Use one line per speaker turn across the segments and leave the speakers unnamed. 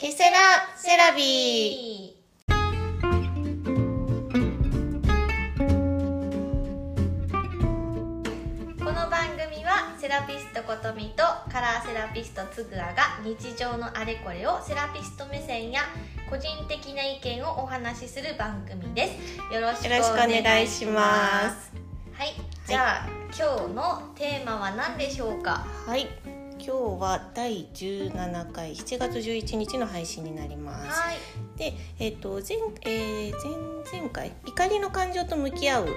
ケセラセラビー。
この番組はセラピストことみとカラーセラピストつぐあが日常のあれこれをセラピスト目線や個人的な意見をお話しする番組です。よろしく
お
お願いしま
す。
はい。じゃあ、今日のテーマは何でしょうか？
はい今日は第17回7月11日の配信になります。
はい、
でえっ、と前,、えー前々回怒りの感情と向き合うっ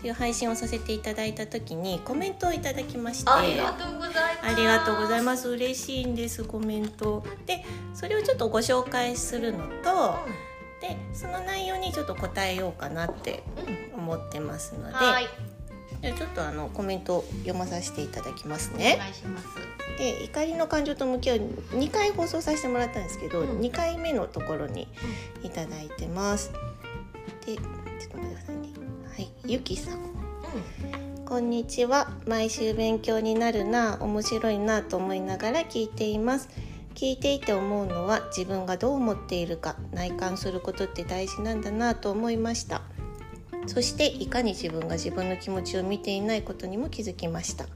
ていう配信をさせていただいた時にコメントをいただきまして。
ありがとうございます。
ありがとうございます。嬉しいんですコメント。でそれをちょっとご紹介するのとでその内容にちょっと答えようかなって思ってますので
はい
じゃあちょっとあのコメントを読まさせていただきます
お
ね。
願いします
で怒りの感情と向き合う2回放送させてもらったんですけど、
うん
2回目のところにいただいてます。でちょっと待ってくださいね。はい、ゆきさん。こんにちは。毎週勉強になるな、面白いなと思いながら聞いています。聞いていて思うのは自分がどう思っているか内観することって大事なんだなと思いました。そしていかに自分が自分の気持ちを見ていないことにも気づきました。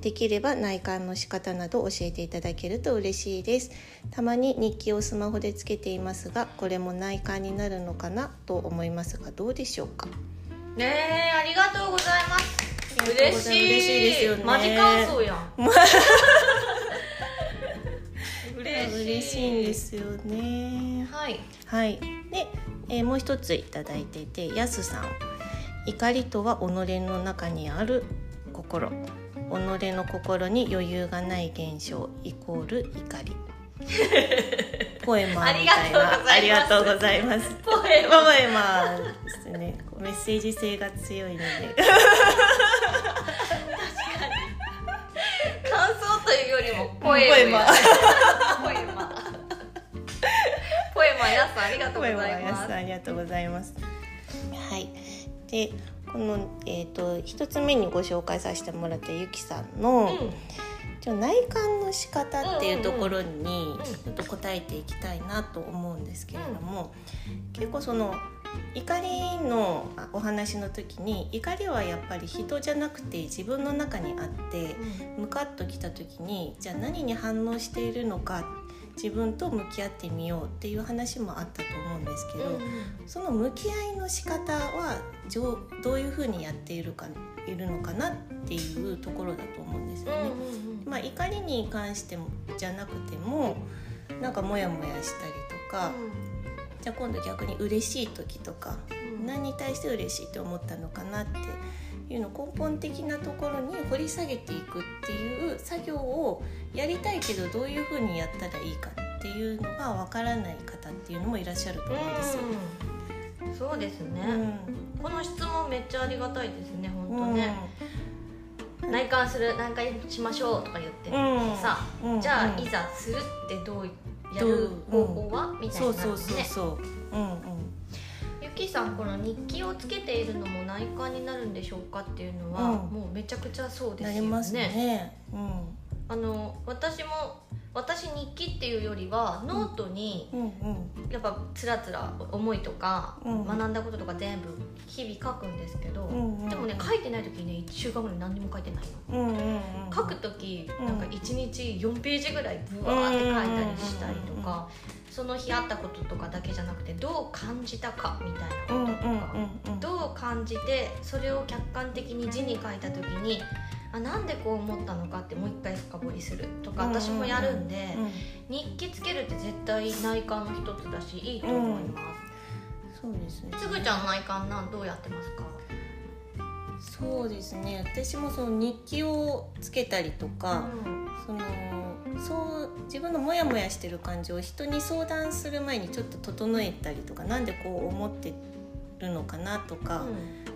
できれば内観の仕方など教えていただけると嬉しいです。たまに日記をスマホでつけていますが、これも内観になるのかなと思いますがどうでしょうか？
うんねえありがとうございます嬉しい
嬉しいですよね
マジ感想やん 嬉しい
嬉しいんですよね。
はい
はい。で、えーもう一ついただいていて、やすさん。怒りとは己の中にある心。己の心に余裕がない現象イコール怒り。ポエマーみたいな。
ありがとうございます。ポエ
ポエマーですね。メッセージ性が強いので。
感想というよりもポエ
マ
マポエマポエマやすさんありがとうございます
すありがとうございます。はい。で、このえっ、と一つ目にご紹介させてもらったゆきさんの、ちょ内観の仕方っていうところに
ん
ちょっと答えていきたいなと思うんですけれども、結構その怒りのあお話の時に怒りはやっぱり人じゃなくて自分の中にあってムカッときた時にじゃあ何に反応しているのか自分と向き合ってみようっていう話もあったと思うんですけど、その向き合いの仕方はどういうふうにやっているかいるのかなっていうところだと思うんですよね。まあ、怒りに関してもじゃなくてもなんかモヤモヤしたりとか、じゃあ今度逆に嬉しい時とか、何に対して嬉しいと思ったのかなっていうの根本的なところに掘り下げていくっていう作業をやりたいけどどういうふうにやったらいいかっていうのがわからない方っていうのもいらっしゃると思うんですよ。
うん。そうですね、
うん。
この質問めっちゃありがたいですね本当
うん。
ね、内観する何回しましょうとか言って、
うん。
さ
うん。
じゃあ、
うん。
いざするってどうやる方法は、みたい
そう
なね。
そうそうそう。うんうん。
ゆきさんこの日記をつけているのも内観になるんでしょうかっていうのは、
うん
もうめちゃくちゃそうですよね
なりますね。うん。
あの私も私日記っていうよりはノートに
うんうん
やっぱつらつら思いとか、
うん
学んだこととか全部日々書くんですけど、
うんうん
でもね書いてない時にね1週間後に何にも書いてないの。
うんうんうん。
書く時
うん
なんか1日4ページぐらいブワーって書いたりしたりとかその日あったこととかだけじゃなくてどう感じたかみたいな
うんうん
こととか
うんうん。
どう感じてそれを客観的に字に書いた時にあなんでこう思ったのかってもう一回深掘りするとか私もやるんで日記つけるって絶対内観の一つだしいいと思いま
そうですね。
す。つぐちゃん内観なんどうやってますか？
そうですね。私もその日記をつけたりとか、
うん
そのそう自分のモヤモヤしてる感情を人に相談する前にちょっと整えたりとか、なんでこう思ってるのかなとか、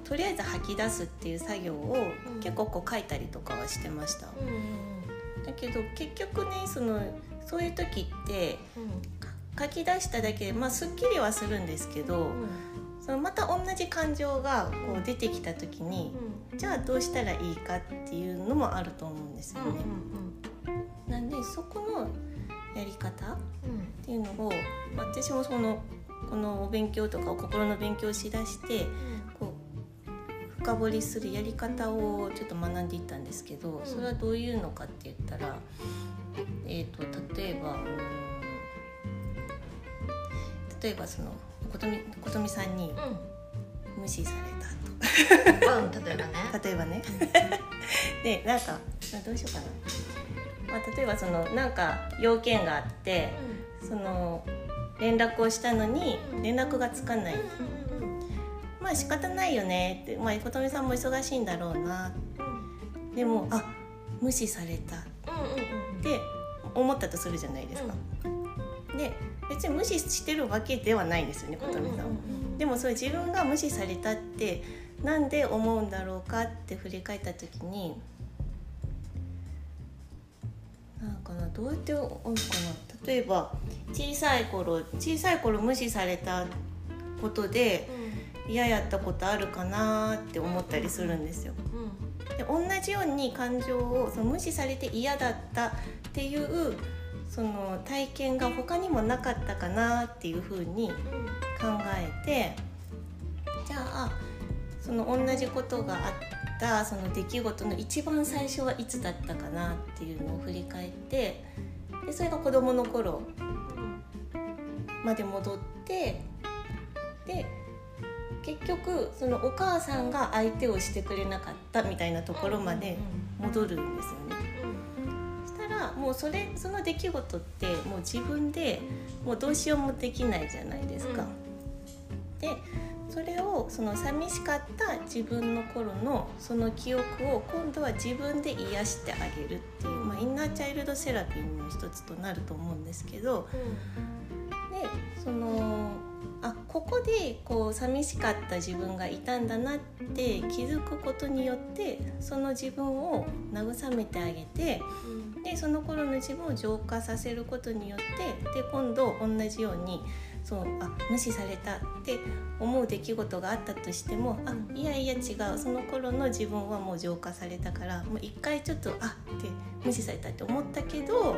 とりあえず吐き出すっていう作業を
うん
結構こう書いたりとかはしてました。
うん。うん
だけど結局ねそのそういう時って
うん。
書き出しただけでまあすっきりはするんですけど、そのまた同じ感情がこう出てきた時に、じゃあどうしたらいいかっていうのもあると思うんですよね。なんでそこのやり方っ
うん。
ていうのをまあ私もそのこのお勉強とかを心の勉強をしだしてこう深掘りするやり方をちょっと学んでいったんですけどそれはどういうのかって言ったら、えー、と例えばうん例えばそのことみことみさんに
うん。
無視されたと。
うん例えばね。
例えばね。でなんかあどうしようかな、まあ、例えばそのなんか要件があってその連絡をしたのに連絡がつかない。まあ仕方ないよねって、まあ、琴美さんも忙しいんだろうな。でもあ無視された。って思ったとするじゃないですか。で別に無視してるわけではないですよね琴美さんは。でもそれ自分が無視されたってなんで思うんだろうかって振り返った時にかなどうやって思うかな？例えば小さい頃小さい頃無視されたことで嫌やったことあるかなって思ったりするんですよ。で同じように感情をその無視されて嫌だったっていうその体験が他にもなかったかなっていうふうに考えてじゃあその同じことがあったその出来事の一番最初はいつだったかなっていうのを振り返ってでそれが子どもの頃まで戻ってで結局そのお母さんが相手をしてくれなかったみたいなところまで戻るんですよね。たらもうそれその出来事ってもう自分でもうどうしようもできないじゃないですか。でそれをその寂しかった自分の頃のその記憶を今度は自分で癒してあげるっていう、まあ、インナーチャイルドセラピーの一つとなると思うんですけどでそのあここでこう寂しかった自分がいたんだなって気づくことによってその自分を慰めてあげてでその頃の自分を浄化させることによってで今度同じようにそうあ無視されたって思う出来事があったとしてもあいやいや違うその頃の自分はもう浄化されたからもう一回ちょっとあって無視されたって思ったけど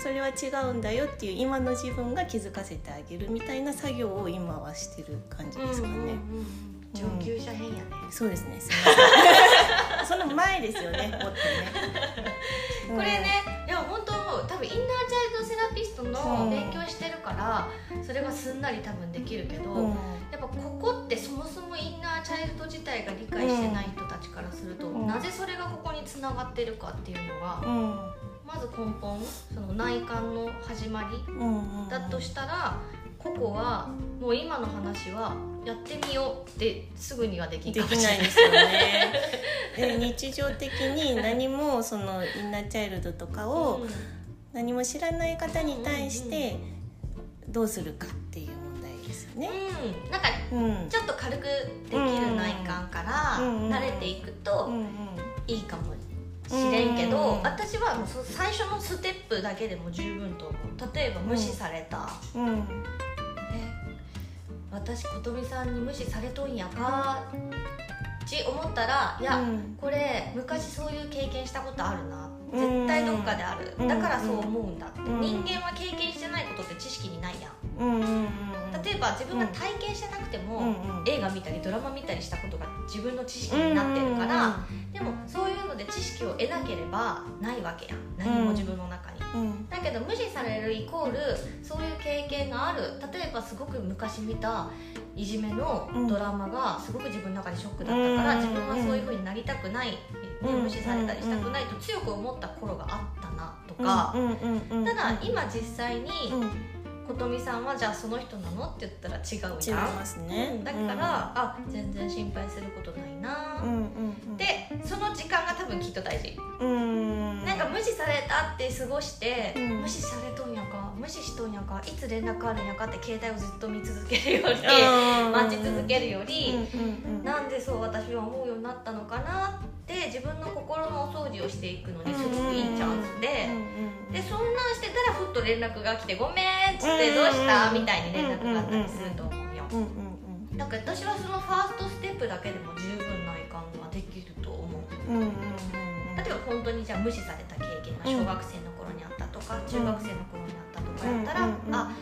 それは違うんだよっていう今の自分が気づかせてあげるみたいな作業を今はしてる感じですかね。
上級者編やね
そうですね。すみまその前ですよね。もっとね。うん
これねいや本当多分インナーチャイルドセラピストの勉強してるからそれがすんなり多分できるけど、
うん
やっぱここってそもそもインナーチャイルド自体が理解してない人たちからすると、
うん
なぜそれがここにつながってるかっていうのが、
うん
まず根本その内観の始まりだとしたら、ここはもう今の話はやってみようってすぐにはできない
ですよね。で日常的に何もそのインナーチャイルドとかを何も知らない方に対してどうするかっていう問題ですよね。
うん、うん、なんか
うん。
ちょっと軽くできる内観から慣れていくと
うん
いいかもしれんけど、
うん
私はもうそ最初のステップだけでも十分と思う。例えば無視された、
うん
私琴美さんに無視されとんやかち思ったらいや、
うん。
これ昔そういう経験したことあるな。
うん。
絶対どっかである、
うん。
だからそう思うんだって、
うん。
人間は経験してないことって知識にないやん。
うんうんうん
例えば自分が体験してなくても、
うんうん。
映画見たりドラマ見たりしたことが自分の知識になってるから、でもそういうので知識を得なければないわけやん。何も自分の中に、
うん。うん
だけど無視されるイコールそういう経験がある。例えばすごく昔見たいじめのドラマがすごく自分の中でショックだったから、
うん
自分はそういう風になりたくない、ね
うん
無視されたりしたくないと強く思った頃があったなとか、
うんうんうんうん。
ただ今実際に
うん
琴美さんはじゃあその人なの？って言ったら違う
違い
じゃん
ますね。
うん。だから、あ全然心配することないな、
うんうんうん。
でその時間が多分きっと大事、
うん。
なんか無視されたって過ごして、
うん。
無視されとんやか？無視しとんやか？いつ連絡あるんやかって携帯をずっと見続けるより
うん。
待ち続けるより、
うんうんうん。
なんでそう私は思うようになったのかなってって自分の心のお掃除をしていくのにすごくいいチャンスで、でそんなんしてたらふっと連絡が来て「ごめん」っつって「どうした?」みたいに連絡があったりすると思うよ。
だん
か私はそのファーストステップだけでも十分な遺憾ができると思う,、
うんうんうん、
例えば本当にじゃあ無視された経験が小学生の頃にあったとか、中学生の頃にあったとかやったら、うんうんうん、あ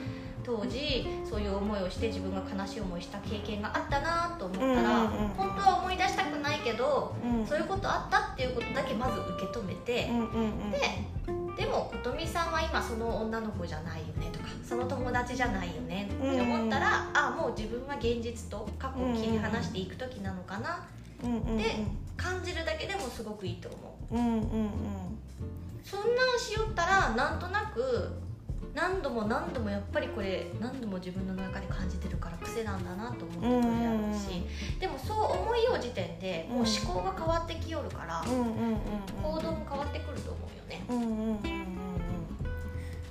当時そういう思いをして自分が悲しい思いした経験があったなと思ったら、
うんうんうん、
本当は思い出したくないけど、
うん。
そういうことあったっていうことだけまず受け止めて、ででも琴美さんは今その女の子じゃないよねとかその友達じゃないよねって思ったら、あもう自分は現実と過去を切り離していく時なのかな、
うんうんうん。
で感じるだけでもすごくいいと思う。
うんうんうん。
そんなんしよったらなんとなく何度も何度もやっぱりこれ何度も自分の中で感じてるから癖なんだなと思ってくれやろうし、でもそう思いよう時点でもう思考が変わってきよるから、
うんうんうんうん
行動も変わってくると思うよね。
うんうんうんうん。うん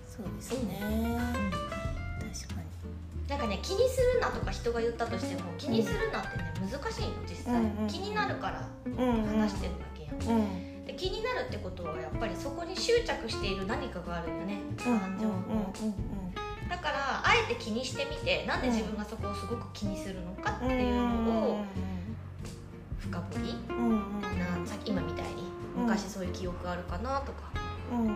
そうですね、確かに。
なんかね気にするなとか人が言ったとしても気にするなってね難しいの実際、
うんうん
気になるから
うんうん。
話してるだけやん、
うん
で気になるってことはやっぱりそこに執着している何かがあるよね。
うん
感情の、だからあえて気にしてみてなんで自分がそこをすごく気にするのかっていうのを深掘り？
うんうんうん。
なさっき今みたいに
うん。
昔そういう記憶あるかなとか
うんうん。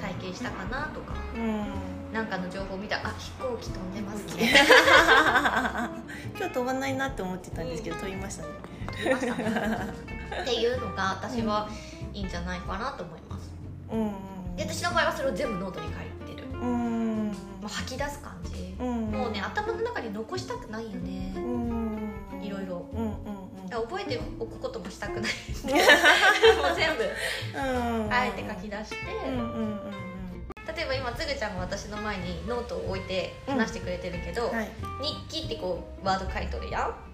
体験したかなとか
うん。
なんかの情報を見たらあ飛行機飛んでますね。
今日飛ばないなって思ってたんですけど飛びましたね。
飛びましたねっていうのが私はいいんじゃないかなと思います。
うん。
で私の場合はそれを全部ノートに書いてる。
うん。
もう吐き出す感じ。
うん。
もうね頭の中に残したくないよね。
うん。
いろいろ。
うんうん
だから覚えておくこともしたくない。もう全部。
うん。
あえて書き出して、
うんうんうん。
例えば今つぐちゃんが私の前にノートを置いて話してくれてるけど、
はい。
日記ってこうワード書いとるやん
うん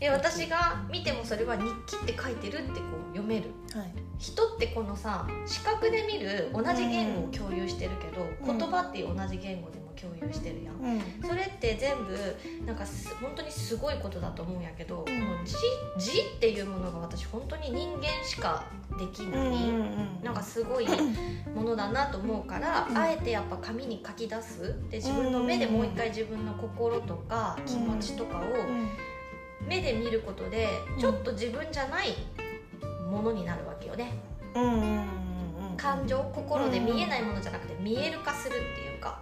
で私が見てもそれは日記って書いてるってこう読める？
はい。
人ってこのさ視覚で見る同じ言語を共有してるけど、
うん。
言葉っていう同じ言語でも共有してるやん。
うん。
それって全部なんかす本当にすごいことだと思うんやけど、
ん。
この字字っていうものが私本当に人間しかできない、なんかすごいものだなと思うから、
うん。
あえてやっぱ紙に書き出す。で自分の目でもう一回自分の心とか気持ちとかを目で見ることで
うん。
ちょっと自分じゃないものになるわけよね。感情心で見えないものじゃなくて見える化するっていうか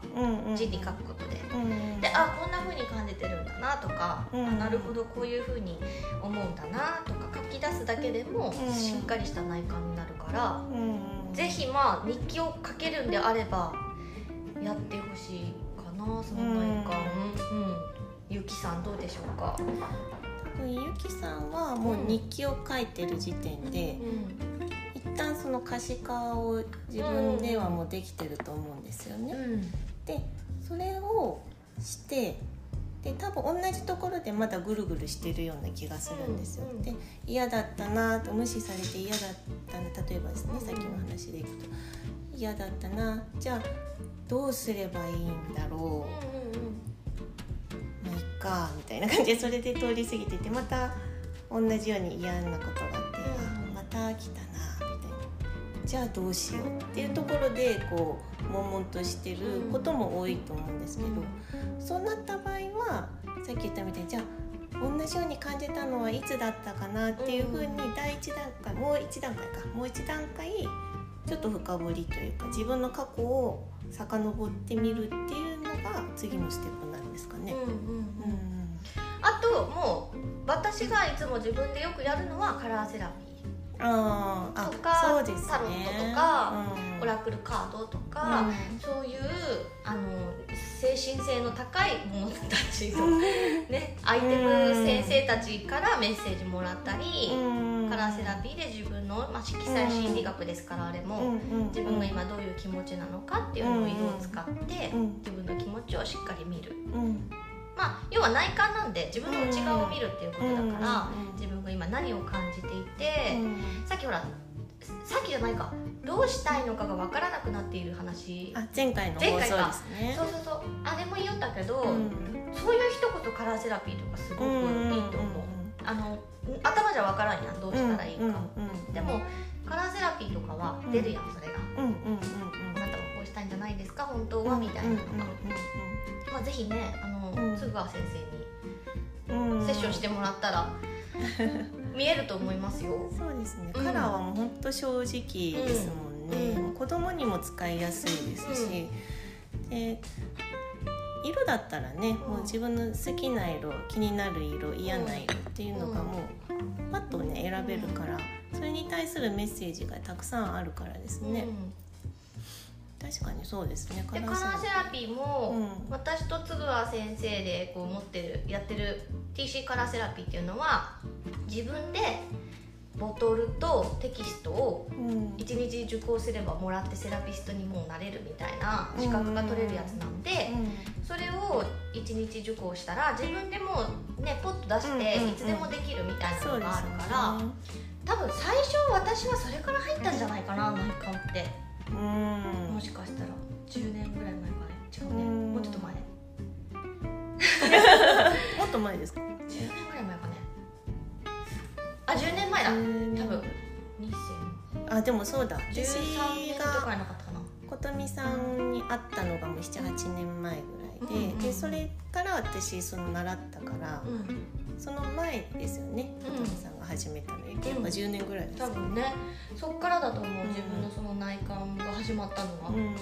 字に書くことで。
うん
であこんな風に感じてるんだなとか、
うん
あなるほどこういう風に思うんだなとか書き出すだけでも
うん。
しっかりした内観になるから、
うん
ぜひまあ日記を書けるんであればやってほしいかなその内観。うん、ゆきさんどうでしょうか、
ゆきさんはもう日記を書いてる時点で
うん。
一旦その可視化を自分ではもうできてると思うんですよね。
うん。
でそれをしてで多分同じところでまだぐるぐるしてるような気がするんですよ。
うんうん
で嫌だったなと無視されて嫌だったな例えばですね、
うん。
さっきの話でいくと。嫌だったなじゃあどうすればいいんだろう。まあいっかみたいな感じでそれで通り過ぎててまた同じように嫌なことがあって、
うん。
あまた来たなみたいな。じゃあどうしようっていうところでこう悶々としてることも多いと思うんですけど、そうなった場合はさっき言ったみたいにじゃあ同じように感じたのはいつだったかなっていうふうに第一段階もう一段階か。もう一段階ちょっと深掘りというか自分の過去を遡ってみるっていうのが次のステップなんですかね。
うんうんうん
うん
あともう私がいつも自分でよくやるのはカラーセラピー。とか
ね。
タロットとか
うん。
オラクルカードとか、そういうあの精神性の高いものたちの、ね、アイテム先生たちからメッセージもらったり、
うん。
カラーセラピーで自分の、まあ、色彩心理学ですからあれも、自分が今どういう気持ちなのかっていうのを色を使って、
うん。
自分の気持ちをしっかり見る。
うん
まあ、要は内観なんで自分の内側を見るっていうことだから、自分が今何を感じていて、
うん。
さっきほらさっきじゃないかどうしたいのかが分からなくなっている話。
あ前回の放送ですね。
そうそうそう。あれも言おったけど、
うん。
そういう人こそカラーセラピーとかすごくいいと思う、あの頭じゃ分からんやん。どうしたらいいか、でもカラーセラピーとかは出るやんそれが、
うんうんうん
うしたいんじゃないですか本当は、みたいなのが、まあ、ぜひねあの、
うん。
津川先生に
うん。うん
セッションしてもらったら 見えると思いますよ。
そうですね、
うん。
カラーはもう本当正直ですもんね、
うん。
子供にも使いやすいですし、で色だったらね、もう自分の好きな色気になる色嫌な色っていうのがもうパッとね選べるからそれに対するメッセージがたくさんあるからですね、確かにそうですね。
でカラーセラピーも、うん、私とつぐわ先生でこう持ってるやってる TC カラーセラピーっていうのは自分でボトルとテキストを1日受講すればもらってセラピストにもうなれるみたいな資格が取れるやつなんで、それを1日受講したら自分でもねポッと出していつでもできるみたいなのがあるから、多分最初私はそれから入ったんじゃないかな内観って、もしかしたら10年ぐらい前かね。違うね。もうちょっと前。
もっと前ですか？10
年ぐらい前かね。あ10年前だ。多分。
あでもそうだ。
私が
琴美さんに会ったのがもう78年前ぐらいでうんうん、でそれから私その習ったから、うん、その前ですよね。琴美さんが始めたのに、うん、10年ぐらいです
多分ねそっからだと思う、うん、自分のその内観が始まったのは。うん。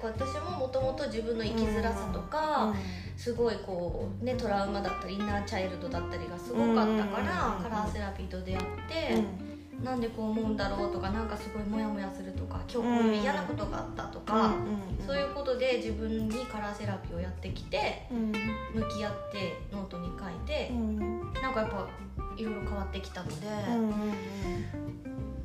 私ももともと自分の生きづらさとか、すごいこうねトラウマだったりインナーチャイルドだったりがすごかったから、カラーセラピーと出会って、うなんでこう思うんだろうとかなんかすごいモヤモヤするとか今日こういう嫌なことがあったとか、そういうことで自分にカラーセラピーをやってきて、向き合ってノートに書いて、うなんかやっぱいろいろ変わってきたので、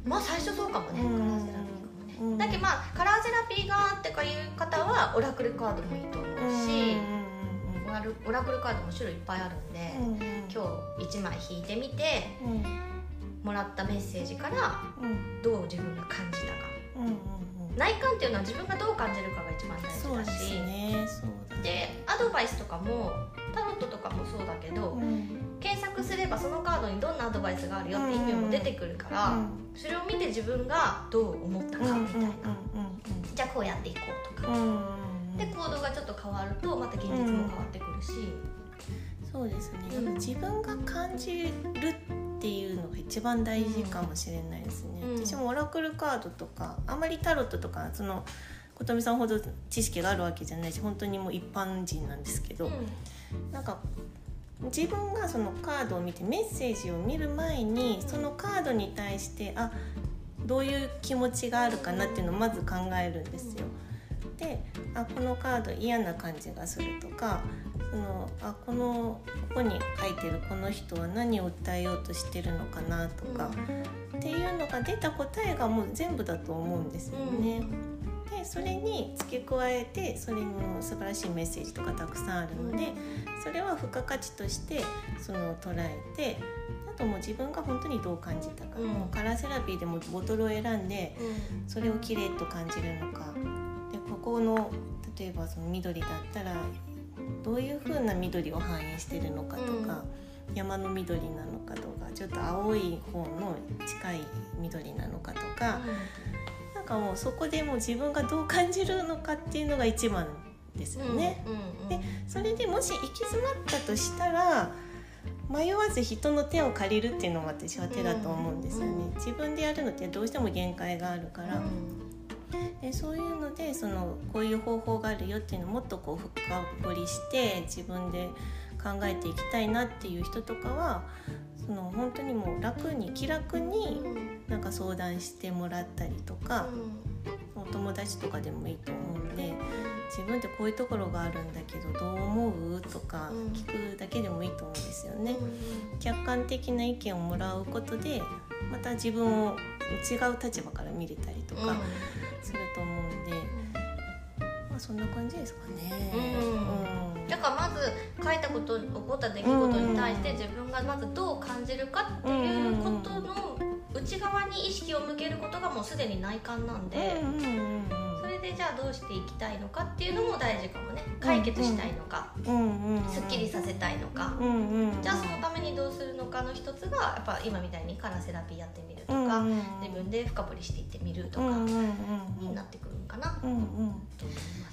まあ最初そうかもね、カラーセラピーだけどまあカラーセラピーがってかいう方はオラクルカードもいいと思うし、オラクルカードも種類いっぱいあるんで、今日1枚引いてみて、もらったメッセージからどう自分が感じたか、内観っていうのは自分がどう感じるかが一番大事だし。で、ね、アドバイスとかもタロットとかもそうだけど、検索すればそのカードにどんなアドバイスがあるよって意味も出てくるから、それを見て自分がどう思ったかみたいな、じゃあこうやっていこうとか、で行動がちょっと変わるとまた現実も変わってくるし、
そうですね、うん、自分が感じるっていうのが一番大事かもしれないですね、うん、私もオラクルカードとかあまりタロットとかその琴美さんほど知識があるわけじゃないし本当にもう一般人なんですけど、うん、なんか自分がそのカードを見てメッセージを見る前にそのカードに対してあどういう気持ちがあるかなっていうのをまず考えるんですよ。であこのカード嫌な感じがするとかそのあこのここに書いてるこの人は何を訴えようとしてるのかなとか、っていうのが出た答えがもう全部だと思うんですよね。でそれに付け加えてそれの素晴らしいメッセージとかたくさんあるのでそれは付加価値としてその捉えてあともう自分が本当にどう感じたか、うん、もうカラーセラピーでもボトルを選んでそれをきれいと感じるのか。でここの例えばその緑だったらどういう風な緑を反映してるのかとか、うん、山の緑なのかとかちょっと青い方の近い緑なのかとか、うん、なんかもうそこでもう自分がどう感じるのかっていうのが一番ですよね。でそれでもし行き詰まったとしたら迷わず人の手を借りるっていうのも私は手だと思うんですよね。自分でやるのってどうしても限界があるから。でそういうのでそのこういう方法があるよっていうのをもっとこう深掘りして自分で考えていきたいなっていう人とかはその本当にもう楽に気楽になんか相談してもらったりとか、お友達とかでもいいと思うんで自分ってこういうところがあるんだけどどう思う？とか聞くだけでもいいと思うんですよね。客観的な意見をもらうことでまた自分を違う立場から見れたりとかそんな感じですかね。
うん、だからまず書いたこと起こった出来事に対して自分がまずどう感じるかっていうことの内側に意識を向けることがもうすでに内観なんで。それでじゃあどうしていきたいのかっていうのも大事かもね。解決したいのか、すっきりさせたいのか、じゃあそのためにどうするのかの一つがやっぱ今みたいにカラーセラピーやってみるとか、自分で深掘りしていってみるとかになってくるのかな、と思います。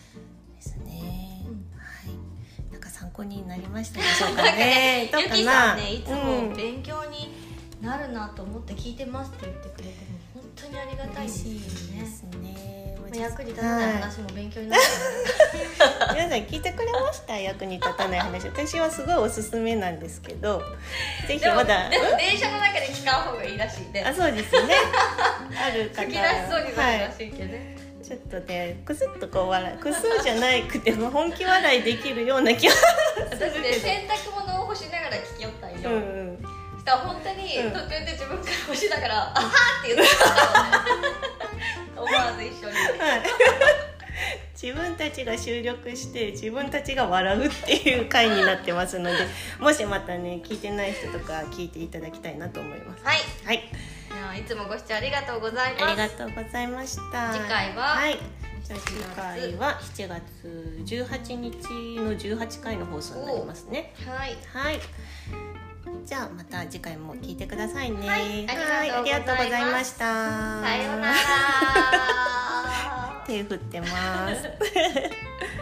ですね、はい。なんか参考になりましたでしょうかね。
ゆきさんねいつも勉強になるなと思って聞いてますって言ってくれて本当にありがたいですね。ですね。役に立たない話も勉強になる、
皆さん聞いてくれました？役に立たない話。私はすごいおすすめなんですけど。ぜひまだ
でも電車の中で聞かん方がいいらしいね。
あそうですね。ある方
吹 き出しそうになるら
は
しいけどね、
い、ちょっとねくすっとこう笑いくすじゃないくても本気笑いできるような気が
私ね洗濯物を干しながら聞きよったんよ、
うんうん。
そしたら本当に
うん。
途中で自分から干しながら「あはーって言ってた思わず一緒に。
はい。自分たちが収録して自分たちが笑うっていう回になってますのでもしまたね聞いてない人とか聞いていただきたいなと思います。
はい。
はい
いつもご視聴ありがとうございます。
ありがとうございました。
次回は
はい。次回は7月18日の18回の放送になりますね。
はい。
はい。じゃあまた次回も聞いてくださいね。
はい。
はい。ありがとうございました。
さようなら。
手振ってます